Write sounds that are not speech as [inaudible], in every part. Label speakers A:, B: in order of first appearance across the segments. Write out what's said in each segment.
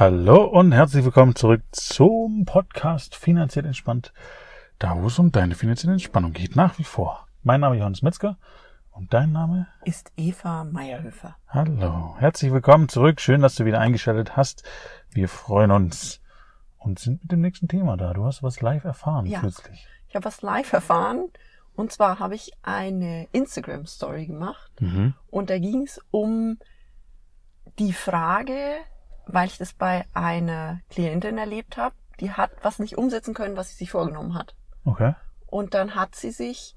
A: Hallo und herzlich willkommen zurück zum Podcast Finanziell Entspannt, da wo es um deine finanzielle Entspannung geht, nach wie vor. Mein Name ist Johannes Metzger und dein Name
B: ist Eva Meierhöfer.
A: Hallo, herzlich willkommen zurück. Schön, dass du wieder eingeschaltet hast. Wir freuen uns und sind mit dem nächsten Thema da. Du hast was live erfahren
B: ja,
A: kürzlich.
B: Ich habe was live erfahren und zwar habe ich eine Instagram Story gemacht mhm. und da ging es um die Frage, weil ich das bei einer Klientin erlebt habe, die hat was nicht umsetzen können, was sie sich vorgenommen hat.
A: Okay.
B: Und dann hat sie sich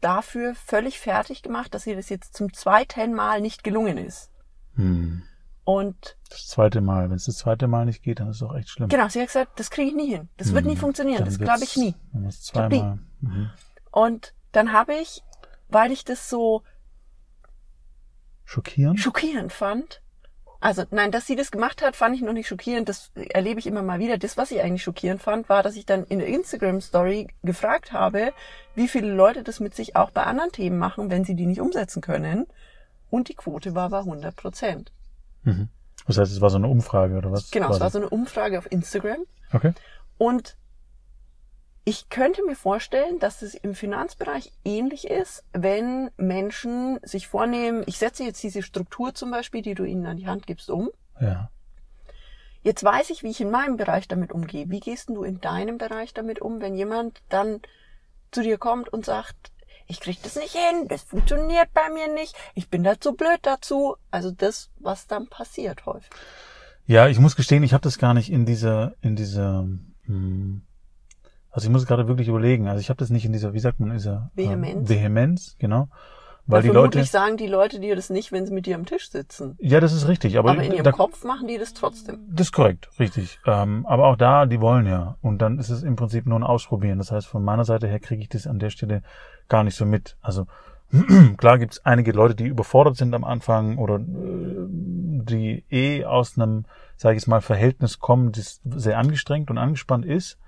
B: dafür völlig fertig gemacht, dass ihr das jetzt zum zweiten Mal nicht gelungen ist.
A: Hm.
B: Und
A: das zweite Mal, wenn es das zweite Mal nicht geht, dann ist es auch echt schlimm.
B: Genau, sie hat gesagt, das kriege ich nie hin. Das hm. wird nie funktionieren. Dann das glaube ich nie.
A: Zweimal. Mhm.
B: Und dann habe ich, weil ich das so
A: schockierend,
B: schockierend fand, also nein, dass sie das gemacht hat, fand ich noch nicht schockierend. Das erlebe ich immer mal wieder. Das, was ich eigentlich schockierend fand, war, dass ich dann in der Instagram-Story gefragt habe, wie viele Leute das mit sich auch bei anderen Themen machen, wenn sie die nicht umsetzen können. Und die Quote war bei 100 Prozent.
A: Mhm. Das heißt, es war so eine Umfrage oder was?
B: Genau, es war so eine Umfrage auf Instagram.
A: Okay.
B: Und ich könnte mir vorstellen, dass es im Finanzbereich ähnlich ist, wenn Menschen sich vornehmen, ich setze jetzt diese Struktur zum Beispiel, die du ihnen an die Hand gibst, um.
A: Ja.
B: Jetzt weiß ich, wie ich in meinem Bereich damit umgehe. Wie gehst du in deinem Bereich damit um, wenn jemand dann zu dir kommt und sagt, ich krieg das nicht hin, das funktioniert bei mir nicht, ich bin da zu blöd dazu. Also das, was dann passiert häufig.
A: Ja, ich muss gestehen, ich habe das gar nicht in dieser, in dieser hm also ich muss gerade wirklich überlegen. Also ich habe das nicht in dieser, wie sagt man, dieser
B: Vehemenz.
A: Äh, Vehemenz, genau.
B: Weil ja, die Leute sagen die Leute dir das nicht, wenn sie mit dir am Tisch sitzen.
A: Ja, das ist richtig. Aber,
B: aber in ihrem da, Kopf machen die das trotzdem.
A: Das ist korrekt, richtig. Ähm, aber auch da, die wollen ja. Und dann ist es im Prinzip nur ein Ausprobieren. Das heißt, von meiner Seite her kriege ich das an der Stelle gar nicht so mit. Also [clears throat] klar gibt es einige Leute, die überfordert sind am Anfang oder äh, die eh aus einem, sage ich mal, Verhältnis kommen, das sehr angestrengt und angespannt ist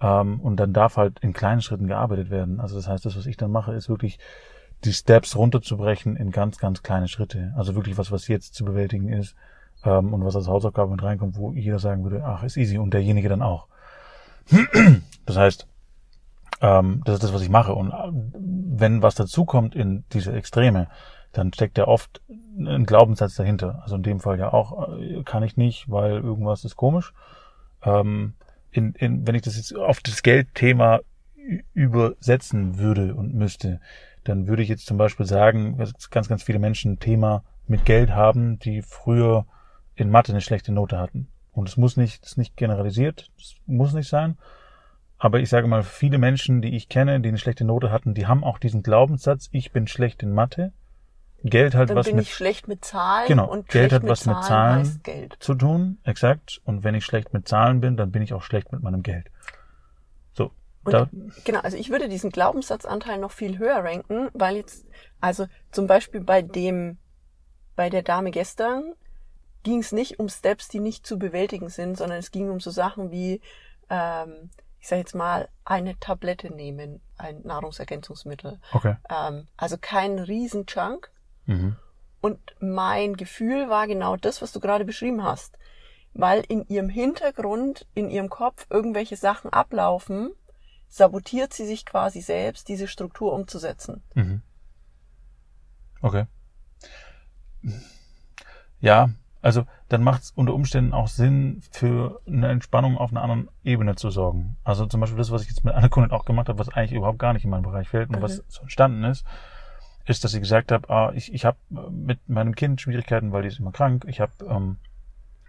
A: ähm, und dann darf halt in kleinen Schritten gearbeitet werden. Also das heißt, das, was ich dann mache, ist wirklich die Steps runterzubrechen in ganz, ganz kleine Schritte. Also wirklich was, was jetzt zu bewältigen ist ähm, und was als Hausaufgabe mit reinkommt, wo jeder sagen würde, ach, ist easy und derjenige dann auch. [clears throat] Das heißt, ähm, das ist das, was ich mache. Und äh, wenn was dazukommt in diese Extreme, dann steckt ja oft ein Glaubenssatz dahinter. Also in dem Fall ja auch, äh, kann ich nicht, weil irgendwas ist komisch. Ähm, in, in, wenn ich das jetzt auf das Geldthema übersetzen würde und müsste, dann würde ich jetzt zum Beispiel sagen, dass ganz, ganz viele Menschen ein Thema mit Geld haben, die früher in Mathe eine schlechte Note hatten. Und es muss nicht, das ist nicht generalisiert, das muss nicht sein. Aber ich sage mal, viele Menschen, die ich kenne, die eine schlechte Note hatten, die haben auch diesen Glaubenssatz, ich bin schlecht in Mathe Geld hat
B: dann
A: was
B: bin
A: mit
B: ich schlecht mit Zahlen
A: genau
B: und
A: Geld hat was
B: mit
A: mit Zahlen
B: Geld.
A: zu tun exakt und wenn ich schlecht mit Zahlen bin dann bin ich auch schlecht mit meinem Geld so
B: und da, genau also ich würde diesen Glaubenssatzanteil noch viel höher ranken weil jetzt also zum Beispiel bei dem bei der Dame gestern ging es nicht um Steps die nicht zu bewältigen sind sondern es ging um so Sachen wie ähm, ich sage jetzt mal, eine Tablette nehmen, ein Nahrungsergänzungsmittel.
A: Okay.
B: Ähm, also kein Riesenchunk,
A: Mhm.
B: Und mein Gefühl war genau das, was du gerade beschrieben hast. Weil in ihrem Hintergrund, in ihrem Kopf irgendwelche Sachen ablaufen, sabotiert sie sich quasi selbst, diese Struktur umzusetzen.
A: Mhm. Okay. Ja, also dann macht es unter Umständen auch Sinn, für eine Entspannung auf einer anderen Ebene zu sorgen. Also zum Beispiel das, was ich jetzt mit einer Kundin auch gemacht habe, was eigentlich überhaupt gar nicht in meinen Bereich fällt und mhm. was so entstanden ist, ist, dass ich gesagt habe, ah, ich, ich habe mit meinem Kind Schwierigkeiten, weil die ist immer krank. Ich habe ähm,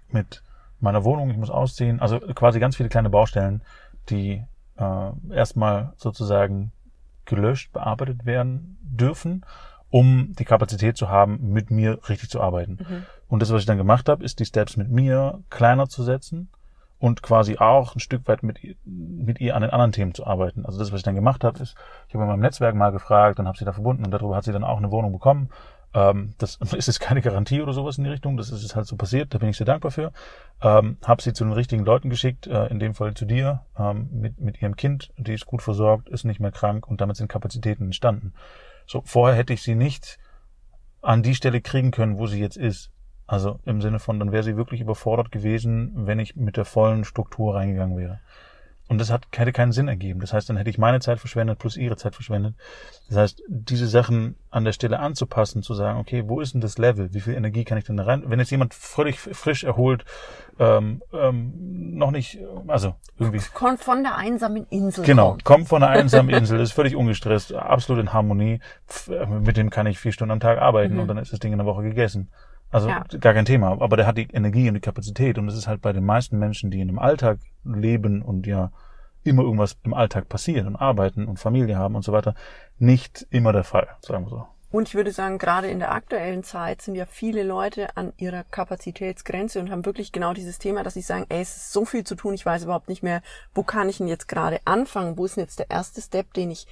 A: mit meiner Wohnung, ich muss ausziehen. Also quasi ganz viele kleine Baustellen, die äh, erstmal sozusagen gelöscht, bearbeitet werden dürfen, um die Kapazität zu haben, mit mir richtig zu arbeiten. Mhm. Und das, was ich dann gemacht habe, ist die Steps mit mir kleiner zu setzen und quasi auch ein Stück weit mit, mit ihr an den anderen Themen zu arbeiten. Also das, was ich dann gemacht habe, ist, ich habe in meinem Netzwerk mal gefragt und habe sie da verbunden und darüber hat sie dann auch eine Wohnung bekommen. Ähm, das [laughs] ist jetzt keine Garantie oder sowas in die Richtung, das ist halt so passiert, da bin ich sehr dankbar für. Ähm, habe sie zu den richtigen Leuten geschickt, äh, in dem Fall zu dir, ähm, mit, mit ihrem Kind, die ist gut versorgt, ist nicht mehr krank und damit sind Kapazitäten entstanden. So, vorher hätte ich sie nicht an die Stelle kriegen können, wo sie jetzt ist. Also im Sinne von, dann wäre sie wirklich überfordert gewesen, wenn ich mit der vollen Struktur reingegangen wäre. Und das hat, hätte keinen Sinn ergeben. Das heißt, dann hätte ich meine Zeit verschwendet plus ihre Zeit verschwendet. Das heißt, diese Sachen an der Stelle anzupassen, zu sagen, okay, wo ist denn das Level? Wie viel Energie kann ich denn da rein? Wenn jetzt jemand völlig frisch erholt, ähm, ähm, noch nicht, also irgendwie.
B: Kommt von der einsamen Insel.
A: Genau, kommt, von der einsamen [laughs] Insel, ist völlig ungestresst, absolut in Harmonie. Mit dem kann ich vier Stunden am Tag arbeiten mhm. und dann ist das Ding in einer Woche gegessen. Also ja. gar kein Thema. Aber der hat die Energie und die Kapazität. Und das ist halt bei den meisten Menschen, die in einem Alltag leben und ja immer irgendwas im Alltag passiert und arbeiten und Familie haben und so weiter, nicht immer der Fall, sagen wir so.
B: Und ich würde sagen, gerade in der aktuellen Zeit sind ja viele Leute an ihrer Kapazitätsgrenze und haben wirklich genau dieses Thema, dass sie sagen, ey, es ist so viel zu tun, ich weiß überhaupt nicht mehr, wo kann ich denn jetzt gerade anfangen, wo ist denn jetzt der erste Step, den ich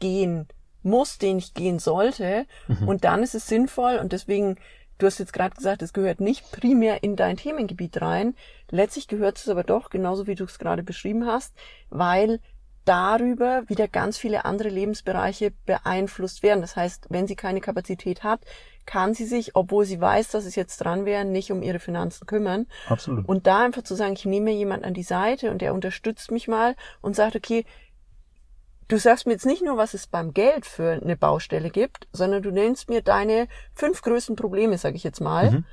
B: gehen muss, den ich gehen sollte. Mhm. Und dann ist es sinnvoll und deswegen Du hast jetzt gerade gesagt, es gehört nicht primär in dein Themengebiet rein. Letztlich gehört es aber doch, genauso wie du es gerade beschrieben hast, weil darüber wieder ganz viele andere Lebensbereiche beeinflusst werden. Das heißt, wenn sie keine Kapazität hat, kann sie sich, obwohl sie weiß, dass es jetzt dran wäre, nicht um ihre Finanzen kümmern.
A: Absolut.
B: Und da einfach zu sagen, ich nehme mir jemand an die Seite und der unterstützt mich mal und sagt, okay, du sagst mir jetzt nicht nur, was es beim Geld für eine Baustelle gibt, sondern du nennst mir deine fünf größten Probleme, sage ich jetzt mal. Mhm.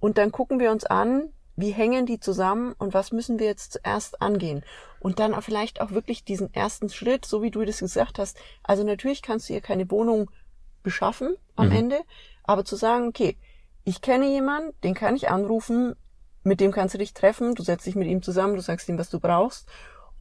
B: Und dann gucken wir uns an, wie hängen die zusammen und was müssen wir jetzt zuerst angehen? Und dann auch vielleicht auch wirklich diesen ersten Schritt, so wie du das gesagt hast. Also natürlich kannst du ihr keine Wohnung beschaffen am mhm. Ende, aber zu sagen, okay, ich kenne jemanden, den kann ich anrufen, mit dem kannst du dich treffen, du setzt dich mit ihm zusammen, du sagst ihm, was du brauchst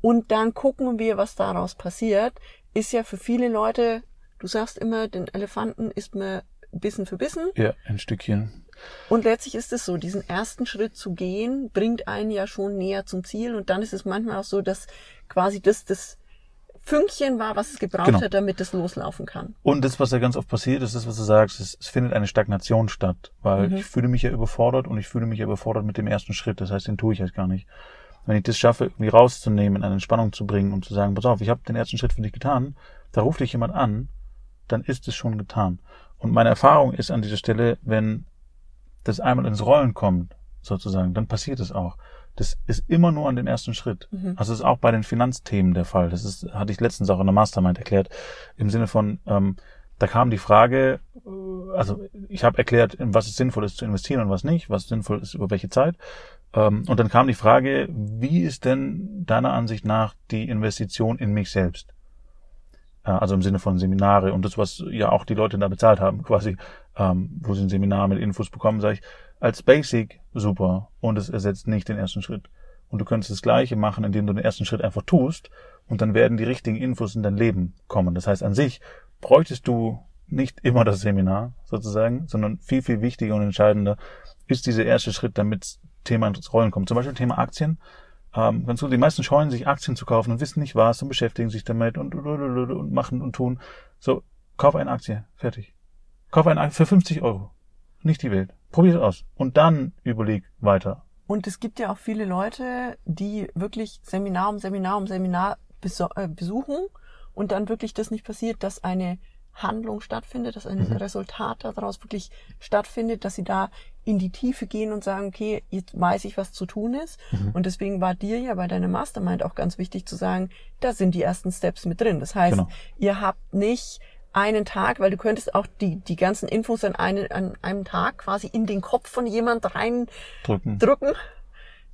B: und dann gucken wir, was daraus passiert, ist ja für viele Leute, du sagst immer, den Elefanten isst man Bissen für Bissen.
A: Ja, ein Stückchen.
B: Und letztlich ist es so, diesen ersten Schritt zu gehen, bringt einen ja schon näher zum Ziel. Und dann ist es manchmal auch so, dass quasi das das Fünkchen war, was es gebraucht genau. hat, damit es loslaufen kann.
A: Und das, was ja ganz oft passiert, ist das, was du sagst, es, es findet eine Stagnation statt, weil mhm. ich fühle mich ja überfordert und ich fühle mich ja überfordert mit dem ersten Schritt. Das heißt, den tue ich halt gar nicht wenn ich das schaffe, irgendwie rauszunehmen, eine Entspannung zu bringen und zu sagen, pass auf, ich habe den ersten Schritt für dich getan, da ruft dich jemand an, dann ist es schon getan. Und meine Erfahrung ist an dieser Stelle, wenn das einmal ins Rollen kommt, sozusagen, dann passiert es auch. Das ist immer nur an dem ersten Schritt. Mhm. Also das ist auch bei den Finanzthemen der Fall. Das ist, hatte ich letztens auch in der Mastermind erklärt, im Sinne von, ähm, da kam die Frage, äh, also ich habe erklärt, in was es sinnvoll ist zu investieren und was nicht, was sinnvoll ist über welche Zeit. Ähm, und dann kam die Frage, wie ist denn deiner Ansicht nach die Investition in mich selbst? Also im Sinne von Seminare und das, was ja auch die Leute da bezahlt haben, [laughs] quasi, ähm, wo sie ein Seminar mit Infos bekommen, sage ich, als Basic super und es ersetzt nicht den ersten Schritt. Und du könntest das Gleiche machen, indem du den ersten Schritt einfach tust und dann werden die richtigen Infos in dein Leben kommen. Das heißt, an sich bräuchtest du nicht immer das Seminar sozusagen, sondern viel, viel wichtiger und entscheidender ist dieser erste Schritt, damit Thema ins Rollen kommt. Zum Beispiel Thema Aktien. Ähm, ganz gut, die meisten scheuen sich Aktien zu kaufen und wissen nicht was und beschäftigen sich damit und, und, und, und machen und tun. So, kauf eine Aktie, fertig. Kauf eine Aktie für 50 Euro. Nicht die Welt. Probier es aus. Und dann überleg weiter.
B: Und es gibt ja auch viele Leute, die wirklich Seminar um Seminar um Seminar äh, besuchen und dann wirklich das nicht passiert, dass eine Handlung stattfindet, dass ein mhm. Resultat daraus wirklich stattfindet, dass sie da in die Tiefe gehen und sagen, okay, jetzt weiß ich, was zu tun ist. Mhm. Und deswegen war dir ja bei deiner Mastermind auch ganz wichtig zu sagen, da sind die ersten Steps mit drin. Das heißt, genau. ihr habt nicht einen Tag, weil du könntest auch die, die ganzen Infos an, einen, an einem Tag quasi in den Kopf von jemand rein drücken. drücken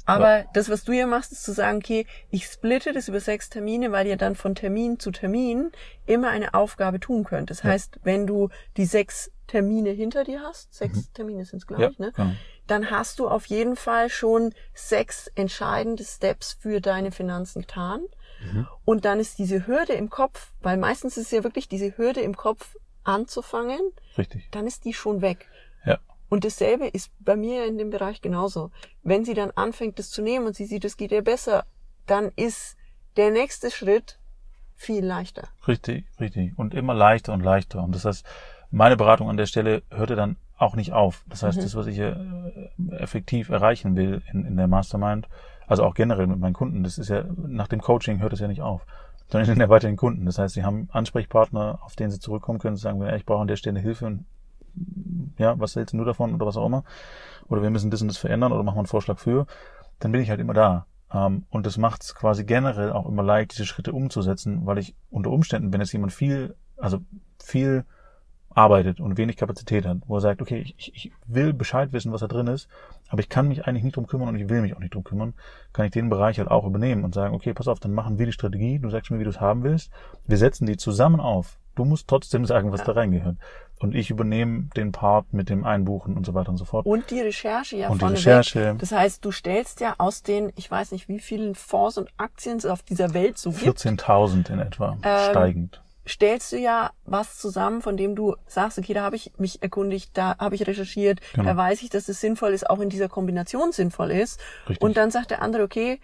B: aber ja. das, was du ja machst, ist zu sagen, okay, ich splitte das über sechs Termine, weil ihr dann von Termin zu Termin immer eine Aufgabe tun könnt. Das ja. heißt, wenn du die sechs Termine hinter dir hast, sechs mhm. Termine sind es, glaube ja, ich, ne? Genau. Dann hast du auf jeden Fall schon sechs entscheidende Steps für deine Finanzen getan. Mhm. Und dann ist diese Hürde im Kopf, weil meistens ist es ja wirklich diese Hürde im Kopf anzufangen.
A: Richtig.
B: Dann ist die schon weg.
A: Ja.
B: Und dasselbe ist bei mir in dem Bereich genauso. Wenn sie dann anfängt, das zu nehmen und sie sieht, es geht ihr besser, dann ist der nächste Schritt viel leichter.
A: Richtig, richtig. Und immer leichter und leichter. Und das heißt, meine Beratung an der Stelle hörte dann auch nicht auf. Das heißt, mhm. das, was ich äh, effektiv erreichen will in, in der Mastermind, also auch generell mit meinen Kunden, das ist ja, nach dem Coaching hört es ja nicht auf, sondern in der weiteren Kunden. Das heißt, sie haben Ansprechpartner, auf den sie zurückkommen können, sagen, ich brauche an der Stelle Hilfe und ja, was hältst du davon oder was auch immer. oder wir müssen das und das verändern oder machen wir einen Vorschlag für, dann bin ich halt immer da. Ähm, und das macht es quasi generell auch immer leicht, diese Schritte umzusetzen, weil ich unter Umständen, wenn jetzt jemand viel, also viel arbeitet und wenig Kapazität hat, wo er sagt, okay, ich, ich will Bescheid wissen, was da drin ist, aber ich kann mich eigentlich nicht drum kümmern und ich will mich auch nicht drum kümmern, kann ich den Bereich halt auch übernehmen und sagen, okay, pass auf, dann machen wir die Strategie, du sagst mir, wie du es haben willst, wir setzen die zusammen auf. Du musst trotzdem sagen, was ja. da reingehört. Und ich übernehme den Part mit dem Einbuchen und so weiter und so fort.
B: Und die Recherche ja
A: und die Recherche.
B: Weg. Das heißt, du stellst ja aus den, ich weiß nicht, wie vielen Fonds und Aktien es auf dieser Welt so
A: gibt. 14.000 in etwa, ähm, steigend
B: stellst du ja was zusammen, von dem du sagst, okay, da habe ich mich erkundigt, da habe ich recherchiert, genau. da weiß ich, dass es sinnvoll ist, auch in dieser Kombination sinnvoll ist. Richtig. Und dann sagt der andere, okay,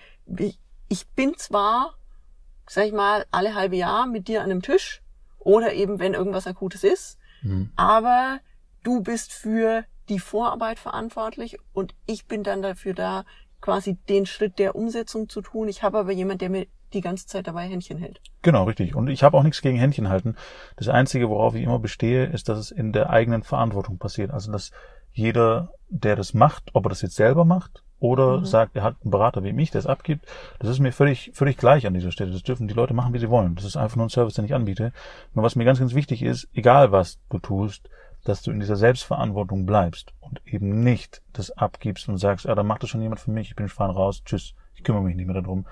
B: ich bin zwar, sag ich mal, alle halbe Jahr mit dir an einem Tisch oder eben, wenn irgendwas Akutes ist, mhm. aber du bist für die Vorarbeit verantwortlich und ich bin dann dafür da, quasi den Schritt der Umsetzung zu tun. Ich habe aber jemand, der mir die ganze Zeit dabei Händchen hält.
A: Genau, richtig. Und ich habe auch nichts gegen Händchen halten. Das Einzige, worauf ich immer bestehe, ist, dass es in der eigenen Verantwortung passiert. Also, dass jeder, der das macht, ob er das jetzt selber macht oder mhm. sagt, er hat einen Berater wie mich, der es abgibt, das ist mir völlig, völlig gleich an dieser Stelle. Das dürfen die Leute machen, wie sie wollen. Das ist einfach nur ein Service, den ich anbiete. Nur was mir ganz, ganz wichtig ist, egal was du tust, dass du in dieser Selbstverantwortung bleibst und eben nicht das abgibst und sagst, ja, dann macht das schon jemand für mich, ich bin fahren raus, tschüss, ich kümmere mich nicht mehr darum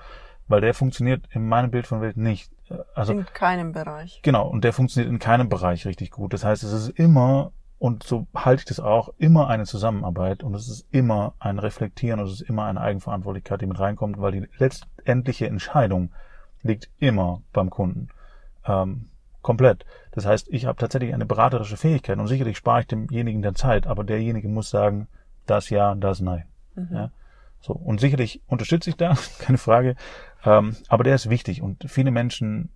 A: weil der funktioniert in meinem Bild von Welt nicht.
B: Also in keinem Bereich.
A: Genau, und der funktioniert in keinem Bereich richtig gut. Das heißt, es ist immer und so halte ich das auch immer eine Zusammenarbeit und es ist immer ein Reflektieren und es ist immer eine Eigenverantwortlichkeit, die mit reinkommt, weil die letztendliche Entscheidung liegt immer beim Kunden. Ähm, komplett. Das heißt, ich habe tatsächlich eine beraterische Fähigkeit und sicherlich spare ich demjenigen der Zeit, aber derjenige muss sagen, das ja, das nein. Mhm. Ja? So, und sicherlich unterstütze ich da, [laughs] keine Frage. Ähm, aber der ist wichtig und viele Menschen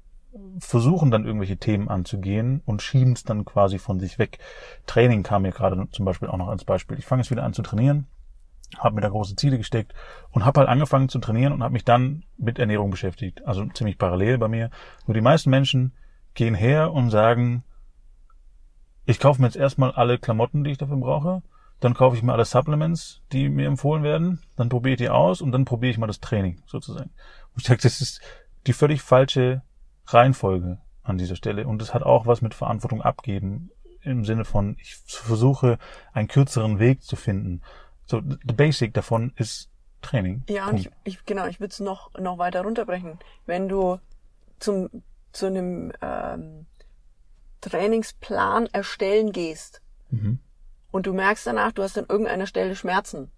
A: versuchen dann irgendwelche Themen anzugehen und schieben es dann quasi von sich weg. Training kam mir gerade zum Beispiel auch noch als Beispiel. Ich fange jetzt wieder an zu trainieren, habe mir da große Ziele gesteckt und habe halt angefangen zu trainieren und habe mich dann mit Ernährung beschäftigt. Also ziemlich parallel bei mir. Nur die meisten Menschen gehen her und sagen, ich kaufe mir jetzt erstmal alle Klamotten, die ich dafür brauche. Dann kaufe ich mir alle Supplements, die mir empfohlen werden. Dann probiere ich die aus und dann probiere ich mal das Training sozusagen. Und ich sage, das ist die völlig falsche Reihenfolge an dieser Stelle. Und es hat auch was mit Verantwortung abgeben im Sinne von, ich versuche einen kürzeren Weg zu finden. So, the basic davon ist Training.
B: Ja, und ich, ich, genau, ich würde es noch, noch weiter runterbrechen. Wenn du zum, zu einem ähm, Trainingsplan erstellen gehst, mhm und du merkst danach, du hast an irgendeiner Stelle Schmerzen,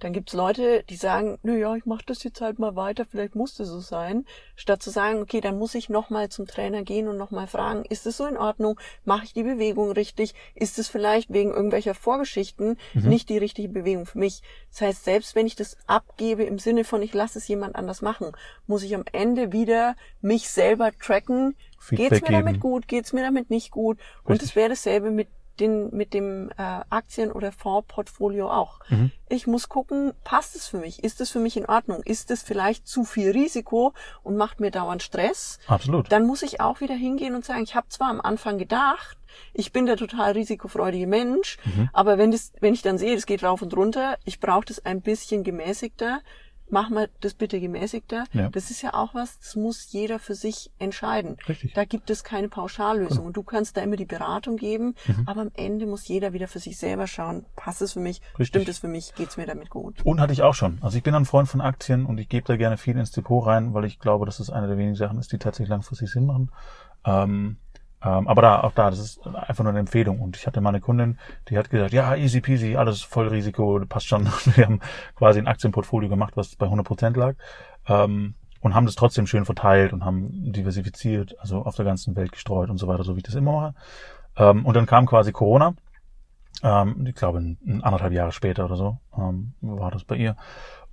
B: dann gibt's Leute, die sagen, na ja, ich mache das jetzt halt mal weiter, vielleicht muss das so sein, statt zu sagen, okay, dann muss ich nochmal zum Trainer gehen und nochmal fragen, ist es so in Ordnung, mache ich die Bewegung richtig, ist es vielleicht wegen irgendwelcher Vorgeschichten mhm. nicht die richtige Bewegung für mich. Das heißt, selbst wenn ich das abgebe im Sinne von, ich lasse es jemand anders machen, muss ich am Ende wieder mich selber tracken, Feedback geht's mir geben. damit gut, geht's mir damit nicht gut richtig. und es wäre dasselbe mit den, mit dem äh, Aktien- oder Fondsportfolio auch. Mhm. Ich muss gucken, passt es für mich? Ist es für mich in Ordnung? Ist es vielleicht zu viel Risiko und macht mir dauernd Stress?
A: Absolut.
B: Dann muss ich auch wieder hingehen und sagen, ich habe zwar am Anfang gedacht, ich bin der total risikofreudige Mensch, mhm. aber wenn, das, wenn ich dann sehe, es geht rauf und runter, ich brauche das ein bisschen gemäßigter, mach mal das bitte gemäßigter. Ja. Das ist ja auch was, das muss jeder für sich entscheiden. Richtig. Da gibt es keine Pauschallösung. Genau. Und du kannst da immer die Beratung geben, mhm. aber am Ende muss jeder wieder für sich selber schauen, passt es für mich, Richtig. stimmt es für mich, geht's mir damit gut.
A: Und hatte ich auch schon. Also ich bin ein Freund von Aktien und ich gebe da gerne viel ins Depot rein, weil ich glaube, dass es eine der wenigen Sachen ist, die tatsächlich langfristig Sinn machen. Ähm, ähm, aber da, auch da, das ist einfach nur eine Empfehlung. Und ich hatte mal eine Kundin, die hat gesagt, ja, easy peasy, alles voll Risiko, passt schon. [laughs] Wir haben quasi ein Aktienportfolio gemacht, was bei 100 Prozent lag. Ähm, und haben das trotzdem schön verteilt und haben diversifiziert, also auf der ganzen Welt gestreut und so weiter, so wie ich das immer mache. Ähm, und dann kam quasi Corona. Ähm, ich glaube, ein, anderthalb Jahre später oder so ähm, war das bei ihr.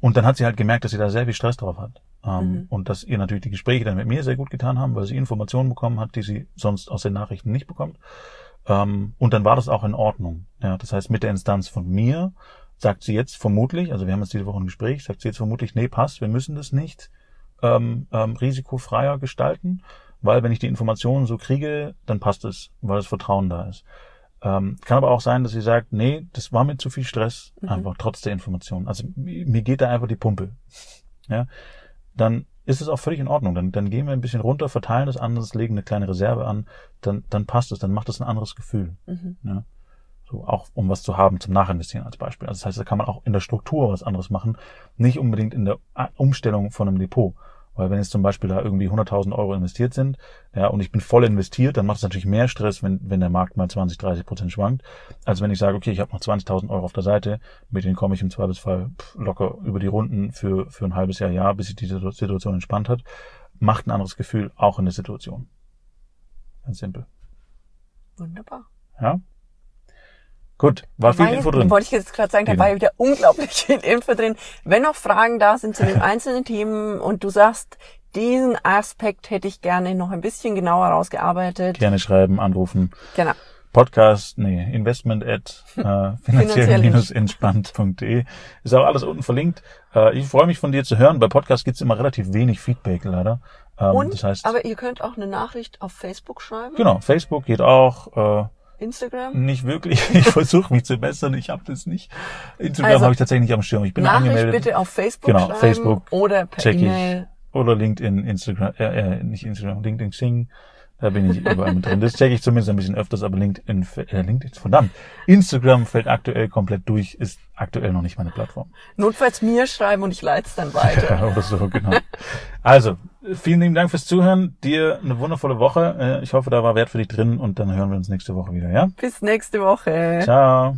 A: Und dann hat sie halt gemerkt, dass sie da sehr viel Stress drauf hat. Ähm, mhm. Und dass ihr natürlich die Gespräche dann mit mir sehr gut getan haben, weil sie Informationen bekommen hat, die sie sonst aus den Nachrichten nicht bekommt. Ähm, und dann war das auch in Ordnung. Ja, das heißt, mit der Instanz von mir sagt sie jetzt vermutlich, also wir haben jetzt diese Woche ein Gespräch, sagt sie jetzt vermutlich, nee, passt, wir müssen das nicht ähm, ähm, risikofreier gestalten, weil wenn ich die Informationen so kriege, dann passt es, weil das Vertrauen da ist. Ähm, kann aber auch sein, dass sie sagt, nee, das war mir zu viel Stress,
B: Mhm.
A: einfach trotz der Information. Also mir geht da einfach die Pumpe. [laughs] Ja, dann ist es auch völlig in Ordnung. Dann, dann gehen wir ein bisschen runter, verteilen das anders, legen eine kleine Reserve an, dann, dann passt es, dann macht es ein anderes Gefühl.
B: Mhm.
A: Ja. So, auch um was zu haben zum Nachinvestieren als Beispiel. Also das heißt, da kann man auch in der Struktur was anderes machen, nicht unbedingt in der Umstellung von einem Depot. Weil wenn jetzt zum Beispiel da irgendwie 100.000 Euro investiert sind, ja, und ich bin voll investiert, dann macht es natürlich mehr Stress, wenn, wenn der Markt mal 20, 30 Prozent schwankt, als wenn ich sage, okay, ich habe noch 20.000 Euro auf der Seite, mit denen komme ich im Zweifelsfall locker über die Runden für, für ein halbes Jahr, Jahr, bis sich die Situ- Situation entspannt hat. Macht ein anderes Gefühl, auch in der Situation. Ganz simpel.
B: Wunderbar.
A: Ja? Gut, war viel Info drin.
B: Wollte ich jetzt gerade sagen, da
A: Genau.
B: war ja wieder unglaublich viel Info drin. Wenn noch Fragen da sind zu den [laughs] einzelnen Themen und du sagst, diesen Aspekt hätte ich gerne noch ein bisschen genauer rausgearbeitet.
A: Gerne schreiben, anrufen.
B: Genau.
A: Podcast, nee, investment at äh, [laughs] finanziell-entspannt.de. Ist auch alles unten verlinkt. Äh, ich freue mich von dir zu hören. Bei Podcast gibt's immer relativ wenig Feedback leider. Ähm,
B: Und,
A: das heißt,
B: aber ihr könnt auch eine Nachricht auf Facebook schreiben.
A: genau, Facebook geht auch. Äh,
B: Instagram.
A: nicht wirklich. [laughs] Ich versuche mich zu bessern. Ich habe das nicht. Instagram
B: Also,
A: habe ich tatsächlich nicht am Schirm. Ich bin
B: Nachricht
A: angemeldet.
B: bitte auf Facebook
A: Genau,
B: schreiben
A: Facebook
B: oder per. E-Mail.
A: Oder LinkedIn, Instagram, äh, äh, nicht Instagram, LinkedIn, Xing. Da bin ich überall mit drin. Das checke ich zumindest ein bisschen öfters, aber LinkedIn, äh, LinkedIn, verdammt. Instagram fällt aktuell komplett durch, ist aktuell noch nicht meine Plattform.
B: Notfalls mir schreiben und ich leite es dann weiter. [laughs]
A: Ja, oder so, genau. Also, vielen lieben Dank fürs Zuhören. Dir eine wundervolle Woche. Äh, Ich hoffe, da war Wert für dich drin und dann hören wir uns nächste Woche wieder, ja?
B: Bis nächste Woche.
A: Ciao.